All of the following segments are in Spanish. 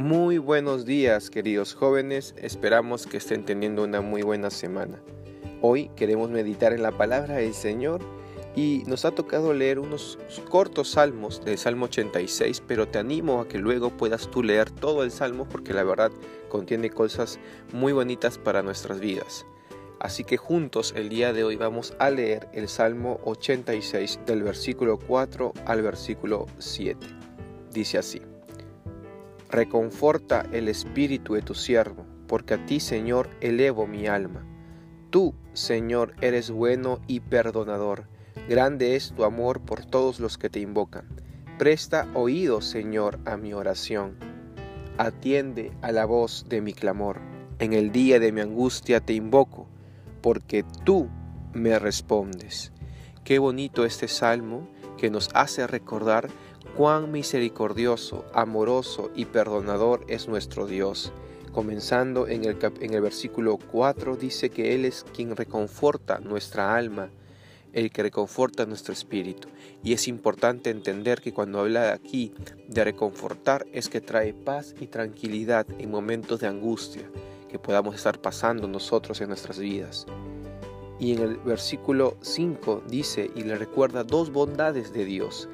Muy buenos días queridos jóvenes, esperamos que estén teniendo una muy buena semana. Hoy queremos meditar en la palabra del Señor y nos ha tocado leer unos cortos salmos del Salmo 86, pero te animo a que luego puedas tú leer todo el Salmo porque la verdad contiene cosas muy bonitas para nuestras vidas. Así que juntos el día de hoy vamos a leer el Salmo 86 del versículo 4 al versículo 7. Dice así. Reconforta el espíritu de tu siervo, porque a ti, Señor, elevo mi alma. Tú, Señor, eres bueno y perdonador. Grande es tu amor por todos los que te invocan. Presta oído, Señor, a mi oración. Atiende a la voz de mi clamor. En el día de mi angustia te invoco, porque tú me respondes. Qué bonito este salmo que nos hace recordar cuán misericordioso, amoroso y perdonador es nuestro Dios. Comenzando en el, en el versículo 4 dice que Él es quien reconforta nuestra alma, el que reconforta nuestro espíritu. Y es importante entender que cuando habla aquí de reconfortar es que trae paz y tranquilidad en momentos de angustia que podamos estar pasando nosotros en nuestras vidas. Y en el versículo 5 dice y le recuerda dos bondades de Dios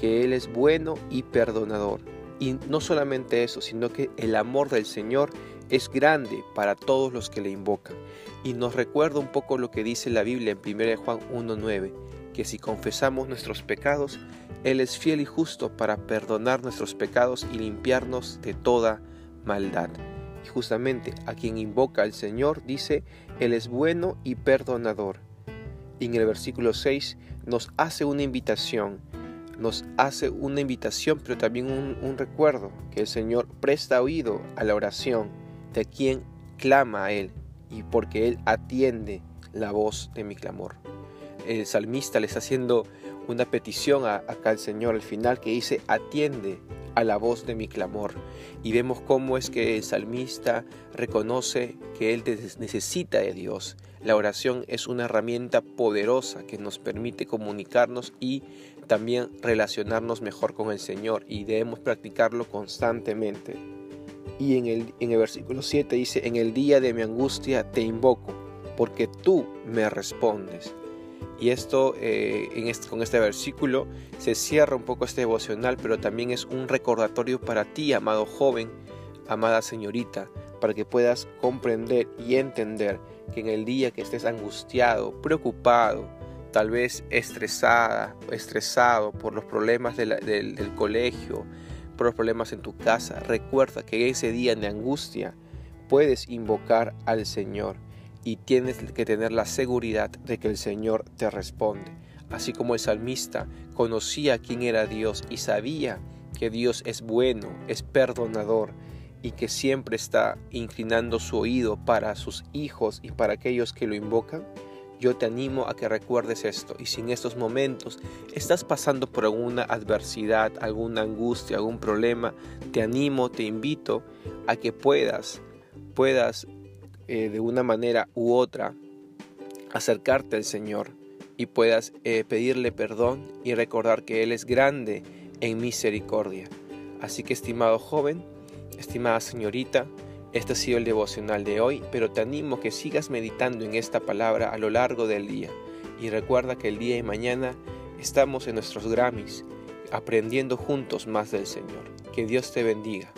que Él es bueno y perdonador. Y no solamente eso, sino que el amor del Señor es grande para todos los que le invocan. Y nos recuerda un poco lo que dice la Biblia en 1 Juan 1.9, que si confesamos nuestros pecados, Él es fiel y justo para perdonar nuestros pecados y limpiarnos de toda maldad. Y justamente a quien invoca al Señor dice, Él es bueno y perdonador. Y en el versículo 6 nos hace una invitación nos hace una invitación, pero también un, recuerdo, que el Señor presta oído a la oración de quien clama a Él y porque Él atiende la voz de mi clamor. El salmista le está haciendo una petición a, acá al Señor al final que dice, atiende a la voz de mi clamor. Y vemos cómo es que el salmista reconoce que él necesita de Dios. La oración es una herramienta poderosa que nos permite comunicarnos y también relacionarnos mejor con el Señor y debemos practicarlo constantemente. Y en el, en el versículo 7 dice, en el día de mi angustia te invoco, porque tú me respondes. Y esto, eh, este, con este versículo, se cierra un poco este devocional, pero también es un recordatorio para ti, amado joven, amada señorita, para que puedas comprender y entender que en el día que estés angustiado, preocupado, tal vez estresada, estresado por los problemas del, del colegio, por los problemas en tu casa, recuerda que ese día de angustia puedes invocar al Señor y tienes que tener la seguridad de que el Señor te responde. Así como el salmista conocía quién era Dios y sabía que Dios es bueno, es perdonador y que siempre está inclinando su oído para sus hijos y para aquellos que lo invocan, yo te animo a que recuerdes esto y si en estos momentos estás pasando por alguna adversidad, alguna angustia, algún problema, te animo, te invito a que puedas, puedas eh, de una manera u otra acercarte al Señor y puedas eh, pedirle perdón y recordar que Él es grande en misericordia. Así que estimado joven, estimada señorita, este ha sido el devocional de hoy, pero te animo que sigas meditando en esta palabra a lo largo del día. Y recuerda que el día de mañana estamos en nuestros Grammys, aprendiendo juntos más del Señor. Que Dios te bendiga.